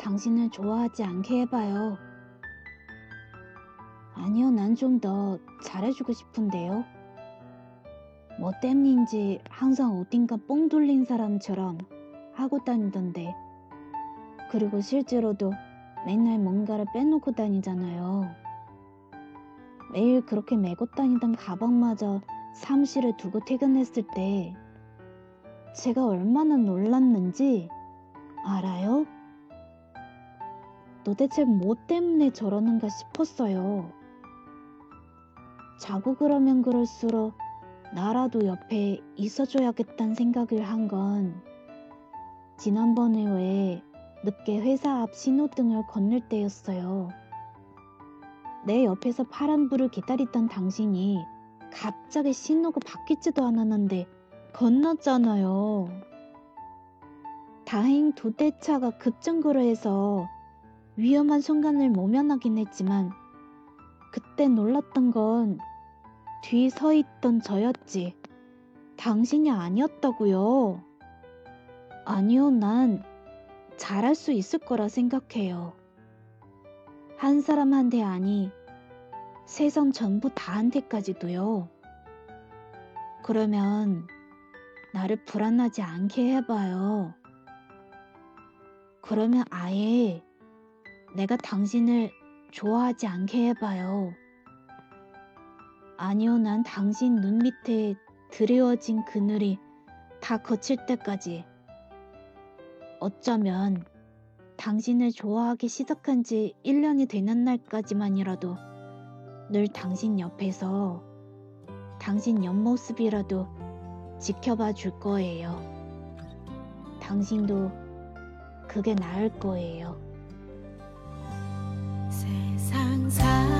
당신을 좋아하지 않게 해봐요. 아니요, 난 좀 더 잘해주고 싶은데요. 뭐 때문인지 항상 어딘가 뽕 돌린 사람처럼 하고 다니던데. 그리고 실제로도 맨날 뭔가를 빼놓고 다니잖아요. 매일 그렇게 메고 다니던 가방마저 사무실에 두고 퇴근했을 때 제가 얼마나 놀랐는지 알아요? 도대체 뭐 때문에 저러는가 싶었어요. 자고 그러면 그럴수록 나라도 옆에 있어줘야겠다는 생각을 한 건 지난번에 왜 늦게 회사 앞 신호등을 건널 때였어요. 내 옆에서 파란불을 기다리던 당신이 갑자기 신호가 바뀌지도 않았는데 건넜잖아요. 다행 두 대 차가 급정거를 해서 위험한 순간을 모면하긴 했지만 그때 놀랐던 건 뒤 서 있던 저였지. 당신이 아니었다고요. 아니요, 난 잘할 수 있을 거라 생각해요. 한 사람한테 아니, 세상 전부 다한테까지도요. 그러면 나를 불안하지 않게 해봐요. 그러면 아예 내가 당신을 좋아하지 않게 해봐요. 아니요, 난 당신 눈 밑에 드리워진 그늘이 다 거칠 때까지 어쩌면 당신을 좋아하기 시작한 지 1년이 되는 날까지만이라도 늘 당신 옆에서 당신 옆모습이라도 지켜봐 줄 거예요. 당신도 그게 나을 거예요. 彩